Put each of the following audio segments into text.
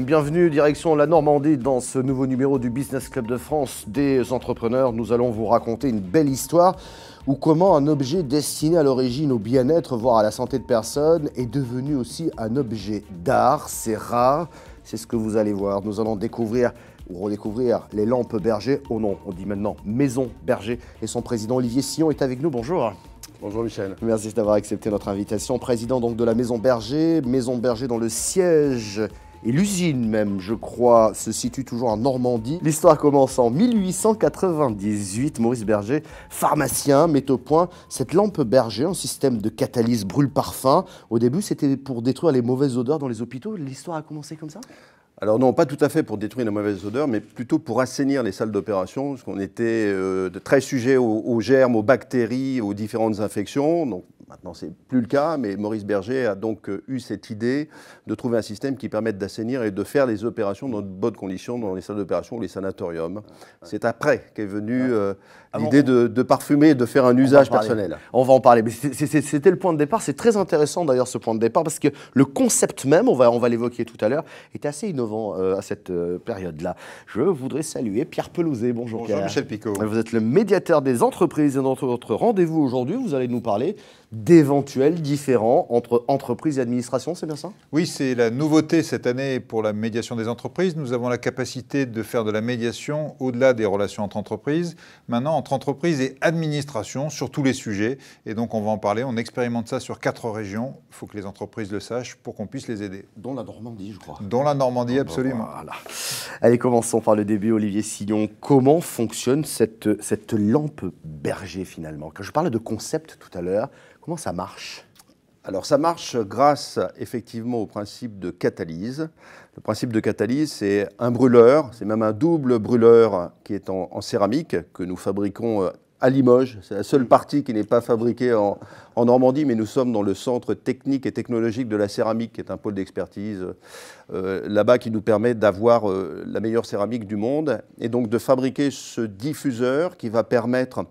Bienvenue, direction la Normandie, dans ce nouveau numéro du Business Club de France des entrepreneurs. Nous allons vous raconter une belle histoire ou comment un objet destiné à l'origine au bien-être, voire à la santé de personnes, est devenu aussi un objet d'art. C'est rare, c'est ce que vous allez voir. Nous allons découvrir ou redécouvrir les lampes Berger. Oh non, on dit maintenant Maison Berger. Et son président Olivier Sillon est avec nous. Bonjour. Bonjour Michel. Merci d'avoir accepté notre invitation. Président donc de la Maison Berger, Maison Berger dont le siège et l'usine même, je crois, se situe toujours en Normandie. L'histoire commence en 1898. Maurice Berger, pharmacien, met au point cette lampe Berger, un système de catalyse brûle-parfum. Au début, c'était pour détruire les mauvaises odeurs dans les hôpitaux. L'histoire a commencé comme ça? Alors non, pas tout à fait pour détruire les mauvaises odeurs, mais plutôt pour assainir les salles d'opération, parce qu'on était euh, très sujet aux, germes, aux bactéries, aux différentes infections. Maintenant, c'est plus le cas, mais Maurice Berger a donc euh, eu cette idée de trouver un système qui permette d'assainir et de faire les opérations dans de bonnes conditions dans les salles d'opération ou les sanatoriums. C'est après qu'est venue euh, l'idée de, parfumer et de faire un usage personnel. On va en parler. Mais c'était le point de départ. C'est très intéressant d'ailleurs ce point de départ parce que le concept même, on va, on va l'évoquer tout à l'heure, est assez innovant euh, à cette période-là. Je voudrais saluer Pierre Pelouzet. Bonjour, Bonjour Michel Picot. Vous êtes le médiateur des entreprises et dans votre rendez-vous aujourd'hui, vous allez nous parler d'éventuels différends entre entreprises et administration, c'est bien ça? Oui, c'est la nouveauté cette année pour la médiation des entreprises. Nous avons la capacité de faire de la médiation au-delà des relations entre entreprises, maintenant entre entreprises et administration sur tous les sujets. Et donc on va en parler, on expérimente ça sur quatre régions. Il faut que les entreprises le sachent pour qu'on puisse les aider. Dont la Normandie, je crois. Dont la Normandie, absolument. Voilà. Allez, commençons par le début, Olivier Sillon. Comment fonctionne cette, cette lampe berger finalement? Quand je parlais de concept tout à l'heure, Comment ça marche alors ça marche grâce effectivement au principe de catalyse. Le principe de catalyse, c'est un brûleur, c'est même un double brûleur qui est en, céramique que nous fabriquons euh, à Limoges. C'est la seule partie qui n'est pas fabriquée en, Normandie, mais nous sommes dans le centre technique et technologique de la céramique, qui est un pôle d'expertise euh, là-bas qui nous permet d'avoir euh, la meilleure céramique du monde et donc de fabriquer ce diffuseur qui va permettre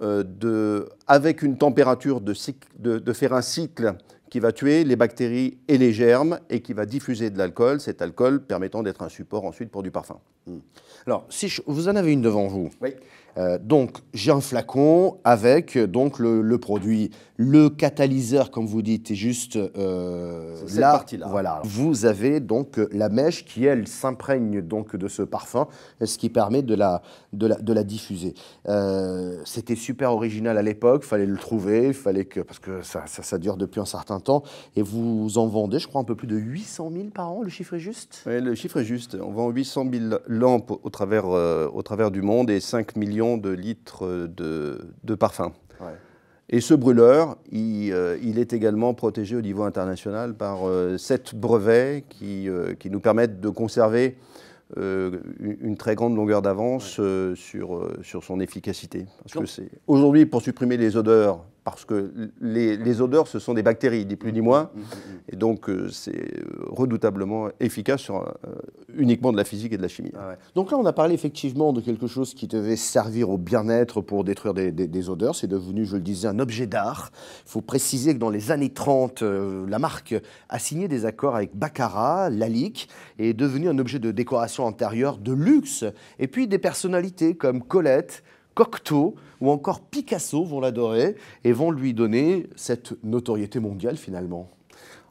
de, avec une température de, de, faire un cycle qui va tuer les bactéries et les germes et qui va diffuser de l'alcool, cet alcool permettant d'être un support ensuite pour du parfum. Hmm. Alors, si vous en avez une devant vous. Oui. Euh, donc, j'ai un flacon avec donc le, produit. Le catalyseur, comme vous dites, est juste euh, cette là. Partie -là. Voilà. Vous avez donc la mèche qui, elle, s'imprègne donc de ce parfum, ce qui permet de la, de la, de la diffuser. Euh, c'était super original à l'époque, fallait le trouver, fallait que parce que ça, ça, dure depuis un certain temps. Et vous en vendez, je crois, un peu plus de 800 000 par an. Le chiffre est juste? Oui, le chiffre est juste. On vend 800 000 lampes au travers, au travers du monde et 5 millions de litres de, de parfum. Et ce brûleur, euh, il, est également protégé au niveau international par euh, sept brevets qui, euh, qui, nous permettent de conserver une, très grande longueur d'avance sur, sur son efficacité. Aujourd'hui pour supprimer les odeurs parce que les, odeurs, ce sont des bactéries, ni plus ni moins, mmh, mmh, mmh. et donc c'est redoutablement efficace sur euh, uniquement de la physique et de la chimie. Ah donc là, on a parlé effectivement de quelque chose qui devait servir au bien-être pour détruire des, odeurs. C'est devenu, je le disais, un objet d'art. Il faut préciser que dans les années 30, euh, la marque a signé des accords avec Baccarat, Lalique, et est devenu un objet de décoration intérieure de luxe. Et puis des personnalités comme Colette, Cocteau ou encore Picasso vont l'adorer et vont lui donner cette notoriété mondiale finalement.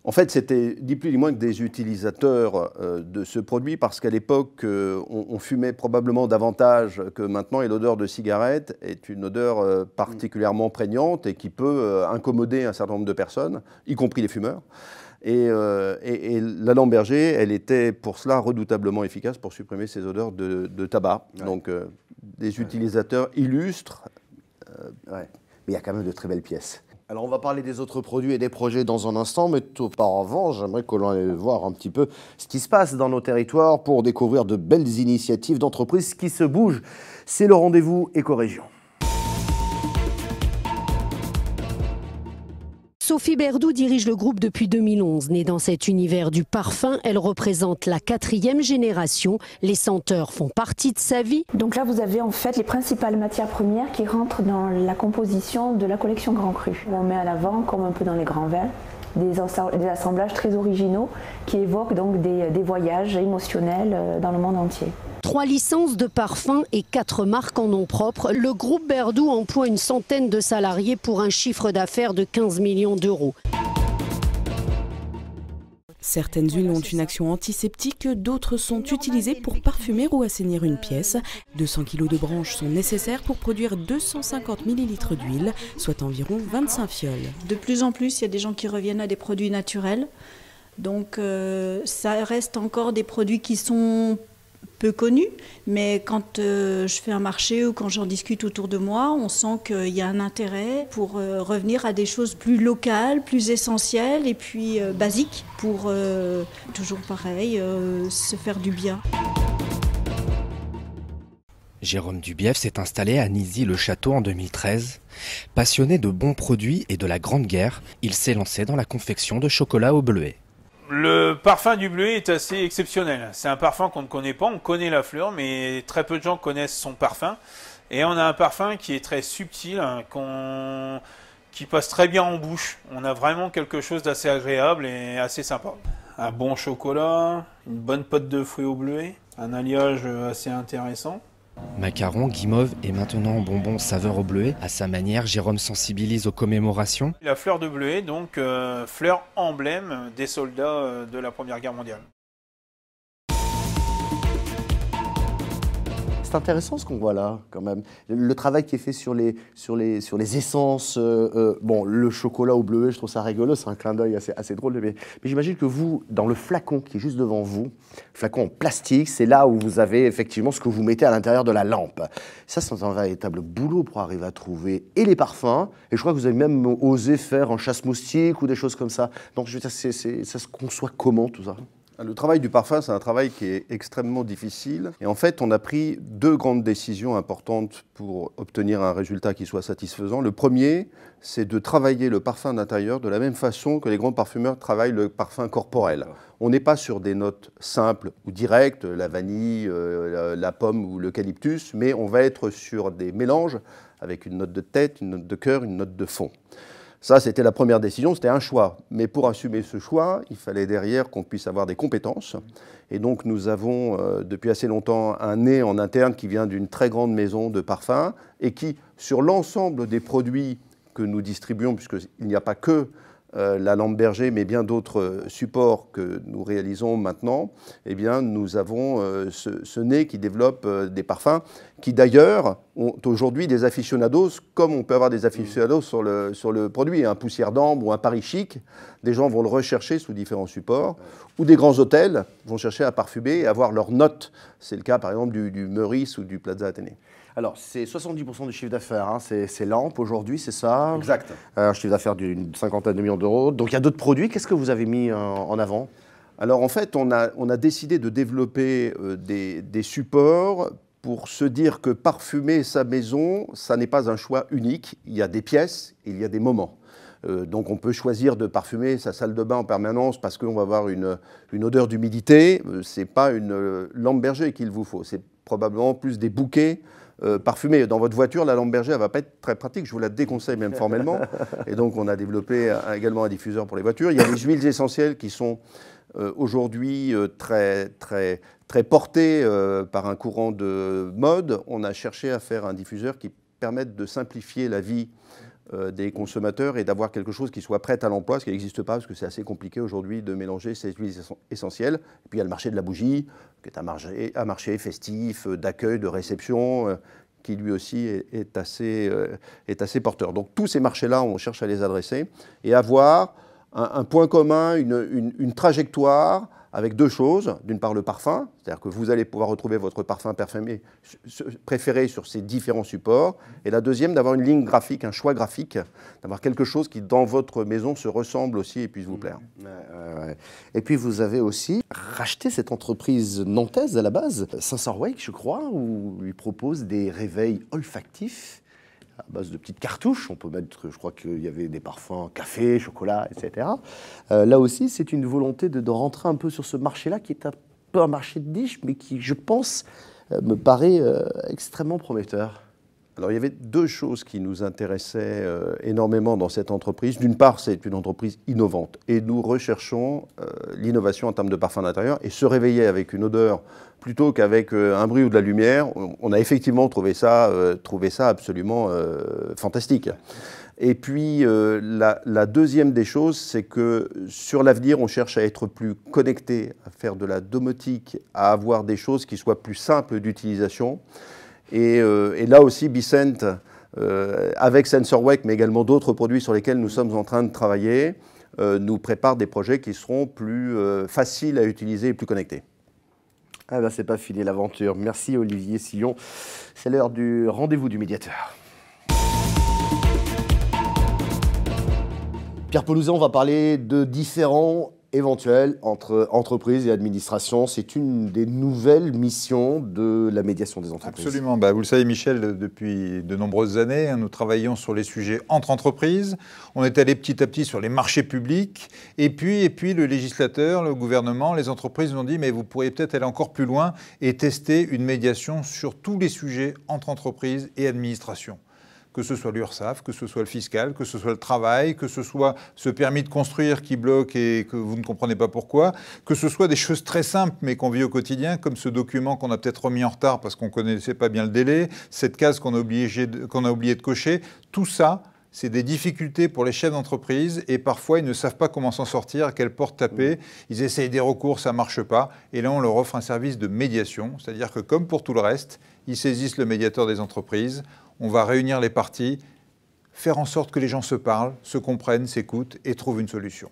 En fait, c'était ni plus ni moins que des utilisateurs euh, de ce produit parce qu'à l'époque, euh, on, fumait probablement davantage que maintenant et l'odeur de cigarette est une odeur euh, particulièrement prégnante et qui peut incommoder un certain nombre de personnes, y compris les fumeurs. Et, la lampe berger, elle était pour cela redoutablement efficace pour supprimer ces odeurs de, tabac. Donc, des utilisateurs illustres. Euh, mais il y a quand même de très belles pièces. Alors on va parler des autres produits et des projets dans un instant, mais auparavant, j'aimerais que l'on aille voir un petit peu ce qui se passe dans nos territoires pour découvrir de belles initiatives d'entreprises qui se bougent. C'est le rendez-vous Éco-Région. Sophie Berdou dirige le groupe depuis 2011. Née dans cet univers du parfum, elle représente la quatrième génération. Les senteurs font partie de sa vie. Donc là, vous avez en fait les principales matières premières qui rentrent dans la composition de la collection Grand Cru. On met à l'avant, comme un peu dans les grands verres, des, assemblages très originaux qui évoquent donc des, voyages émotionnels euh, dans le monde entier. Trois licences de parfums et quatre marques en nom propre. Le groupe Berdou emploie une centaine de salariés pour un chiffre d'affaires de 15 millions d'euros. Certaines huiles ont une action antiseptique, d'autres sont utilisées pour parfumer ou assainir une pièce. 200 kg de branches sont nécessaires pour produire 250 ml d'huile, soit environ 25 fioles. De plus en plus, il y a des gens qui reviennent à des produits naturels. Donc euh, ça reste encore des produits qui sont peu connu, mais quand euh, je fais un marché ou quand j'en discute autour de moi, on sent qu'il y a un intérêt pour euh, revenir à des choses plus locales, plus essentielles et puis euh, basiques pour toujours pareil, se faire du bien. Jérôme Dubief s'est installé à Nizy-le-Château en 2013. Passionné de bons produits et de la Grande Guerre, il s'est lancé dans la confection de chocolat au bleuet. Le parfum du bleuet est assez exceptionnel. C'est un parfum qu'on ne connaît pas, on connaît la fleur, mais très peu de gens connaissent son parfum. Et on a un parfum qui est très subtil, hein, qui passe très bien en bouche. On a vraiment quelque chose d'assez agréable et assez sympa. Un bon chocolat, une bonne pote de fruits au bleuet, un alliage assez intéressant. Macaron, guimauve et maintenant bonbon saveur au bleuet. À sa manière, Jérôme sensibilise aux commémorations. La fleur de bleuet, donc euh, fleur emblème des soldats euh, de la Première Guerre mondiale. C'est intéressant ce qu'on voit là, quand même. Le travail qui est fait sur les, sur les, sur les essences. Euh, euh, bon, le chocolat au bleuet, je trouve ça rigolo, c'est un clin d'œil assez, assez drôle. Mais, j'imagine que vous, dans le flacon qui est juste devant vous, flacon en plastique, c'est là où vous avez effectivement ce que vous mettez à l'intérieur de la lampe. Ça, c'est un véritable boulot pour arriver à trouver et les parfums, et je crois que vous avez même osé faire en chasse moustique ou des choses comme ça. Donc, je veux dire, ça se conçoit comment tout ça? Le travail du parfum, c'est un travail qui est extrêmement difficile. Et en fait, on a pris deux grandes décisions importantes pour obtenir un résultat qui soit satisfaisant. Le premier, c'est de travailler le parfum d'intérieur de la même façon que les grands parfumeurs travaillent le parfum corporel. On n'est pas sur des notes simples ou directes, la vanille, euh, la pomme ou l'eucalyptus, mais on va être sur des mélanges avec une note de tête, une note de cœur, une note de fond. Ça, c'était la première décision, c'était un choix. Mais pour assumer ce choix, il fallait derrière qu'on puisse avoir des compétences. Et donc, nous avons euh, depuis assez longtemps un nez en interne qui vient d'une très grande maison de parfums et qui, sur l'ensemble des produits que nous distribuons, puisqu'il n'y a pas que la lampe berger, mais bien d'autres supports que nous réalisons maintenant, eh bien, nous avons euh, ce, nez qui développe euh, des parfums qui d'ailleurs ont aujourd'hui des aficionados, comme on peut avoir des aficionados sur le, sur le produit, un poussière d'ambre ou un Paris chic, des gens vont le rechercher sous différents supports, ou des grands hôtels vont chercher à parfumer et avoir leur note. C'est le cas par exemple du Meurice ou du Plaza Athénée. Alors, c'est 70% du chiffre d'affaires, hein. c'est lampes aujourd'hui, c'est ça? Exact. Un chiffre d'affaires d'une cinquantaine de millions d'euros. Donc, il y a d'autres produits. Qu'est-ce que vous avez mis en, avant? Alors, en fait, on a, on a décidé de développer euh, des, des supports pour se dire que parfumer sa maison, ça n'est pas un choix unique. Il y a des pièces, il y a des moments. Euh, donc on peut choisir de parfumer sa salle de bain en permanence parce qu'on va avoir une, une odeur d'humidité. Euh, Ce n'est pas une lampe berger qu'il vous faut, c'est probablement plus des bouquets euh, parfumée. Dans votre voiture, la lampe berger, elle va pas être très pratique. Je vous la déconseille même formellement. Et donc, on a développé également un diffuseur pour les voitures. Il y a les huiles essentielles qui sont euh, aujourd'hui euh, très, très, très portées par un courant de mode. On a cherché à faire un diffuseur qui permette de simplifier la vie des consommateurs et d'avoir quelque chose qui soit prêt à l'emploi, ce qui n'existe pas, parce que c'est assez compliqué aujourd'hui de mélanger ces huiles essentielles. Et puis il y a le marché de la bougie, qui est un marché, un marché festif, euh, d'accueil, de réception, euh, qui lui aussi est, assez, est assez porteur. Donc tous ces marchés-là, on cherche à les adresser et avoir un, point commun, une, une trajectoire avec deux choses. D'une part, le parfum, c'est-à-dire que vous allez pouvoir retrouver votre parfum parfumé préféré sur ces différents supports. Et la deuxième, d'avoir une ligne graphique, un choix graphique, d'avoir quelque chose qui, dans votre maison, se ressemble aussi et puisse vous plaire. Et puis, vous avez aussi racheté cette entreprise nantaise à la base, Wake, je crois, où lui propose des réveils olfactifs à base de petites cartouches. On peut mettre, je crois qu'il y avait des parfums café, chocolat, etc. Euh, là aussi, c'est une volonté de, rentrer un peu sur ce marché-là, qui est un peu un marché de niche, mais qui, je pense, euh, me paraît euh, extrêmement prometteur. Alors il y avait deux choses qui nous intéressaient euh, énormément dans cette entreprise. D'une part, c'est une entreprise innovante et nous recherchons euh, l'innovation en termes de parfum d'intérieur et se réveiller avec une odeur plutôt qu'avec euh, un bruit ou de la lumière. On, a effectivement trouvé ça, trouvé ça absolument fantastique. Et puis la, la, deuxième des choses, c'est que sur l'avenir, on cherche à être plus connecté, à faire de la domotique, à avoir des choses qui soient plus simples d'utilisation. Et, euh, et, là aussi, Bicent, euh, avec SensorWake, mais également d'autres produits sur lesquels nous sommes en train de travailler, euh, nous prépare des projets qui seront plus faciles à utiliser et plus connectés. Ah ben, c'est pas fini l'aventure. Merci Olivier Sillon. C'est l'heure du rendez-vous du médiateur. Pierre Pelouzin, on va parler de différents éventuelle entre entreprises et administration. C'est une des nouvelles missions de la médiation des entreprises. Absolument. Bah, vous le savez, Michel, depuis de nombreuses années, hein, nous travaillons sur les sujets entre entreprises. On est allé petit à petit sur les marchés publics. Et puis, et puis le législateur, le gouvernement, les entreprises nous ont dit, mais vous pourriez peut-être aller encore plus loin et tester une médiation sur tous les sujets entre entreprises et administration que ce soit l'URSSAF, que ce soit le fiscal, que ce soit le travail, que ce soit ce permis de construire qui bloque et que vous ne comprenez pas pourquoi, que ce soit des choses très simples mais qu'on vit au quotidien, comme ce document qu'on a peut-être remis en retard parce qu'on ne connaissait pas bien le délai, cette case qu'on a, qu'on oublié de cocher, tout ça, c'est des difficultés pour les chefs d'entreprise et parfois ils ne savent pas comment s'en sortir, à quelle porte taper. Ils essayent des recours, ça ne marche pas. Et là, on leur offre un service de médiation, c'est-à-dire que comme pour tout le reste, ils saisissent le médiateur des entreprises on va réunir les parties, faire en sorte que les gens se parlent, se comprennent, s'écoutent et trouvent une solution.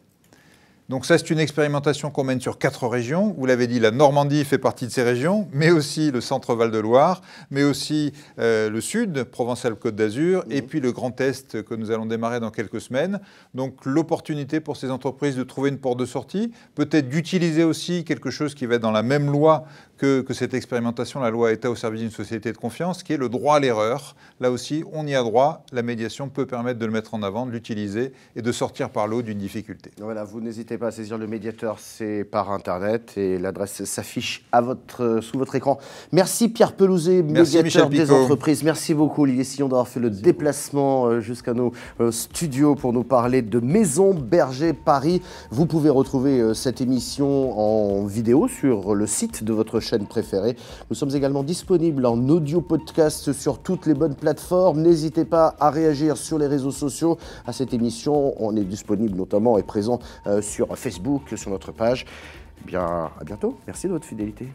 Donc ça, c'est une expérimentation qu'on mène sur quatre régions. Vous l'avez dit, la Normandie fait partie de ces régions, mais aussi le centre Val-de-Loire, mais aussi euh, le sud, Provence-Alpes-Côte d'Azur, mmh. et puis le Grand Est que nous allons démarrer dans quelques semaines. Donc l'opportunité pour ces entreprises de trouver une porte de sortie, peut-être d'utiliser aussi quelque chose qui va être dans la même loi que, que, cette expérimentation, la loi État au service d'une société de confiance, qui est le droit à l'erreur. Là aussi, on y a droit. La médiation peut permettre de le mettre en avant, de l'utiliser et de sortir par l'eau d'une difficulté. Voilà, vous n'hésitez pas à saisir le médiateur, c'est par Internet et l'adresse s'affiche à votre, sous votre écran. Merci Pierre Pelouzet, Merci médiateur des entreprises. Merci beaucoup Olivier Sillon d'avoir fait le Merci déplacement beaucoup. jusqu'à nos studios pour nous parler de Maison Berger Paris. Vous pouvez retrouver cette émission en vidéo sur le site de votre chaîne préférée. Nous sommes également disponibles en audio podcast sur toutes les bonnes plateformes. N'hésitez pas à réagir sur les réseaux sociaux à cette émission. On est disponible notamment et présent euh, sur Facebook, sur notre page. Eh bien, à bientôt. Merci de votre fidélité.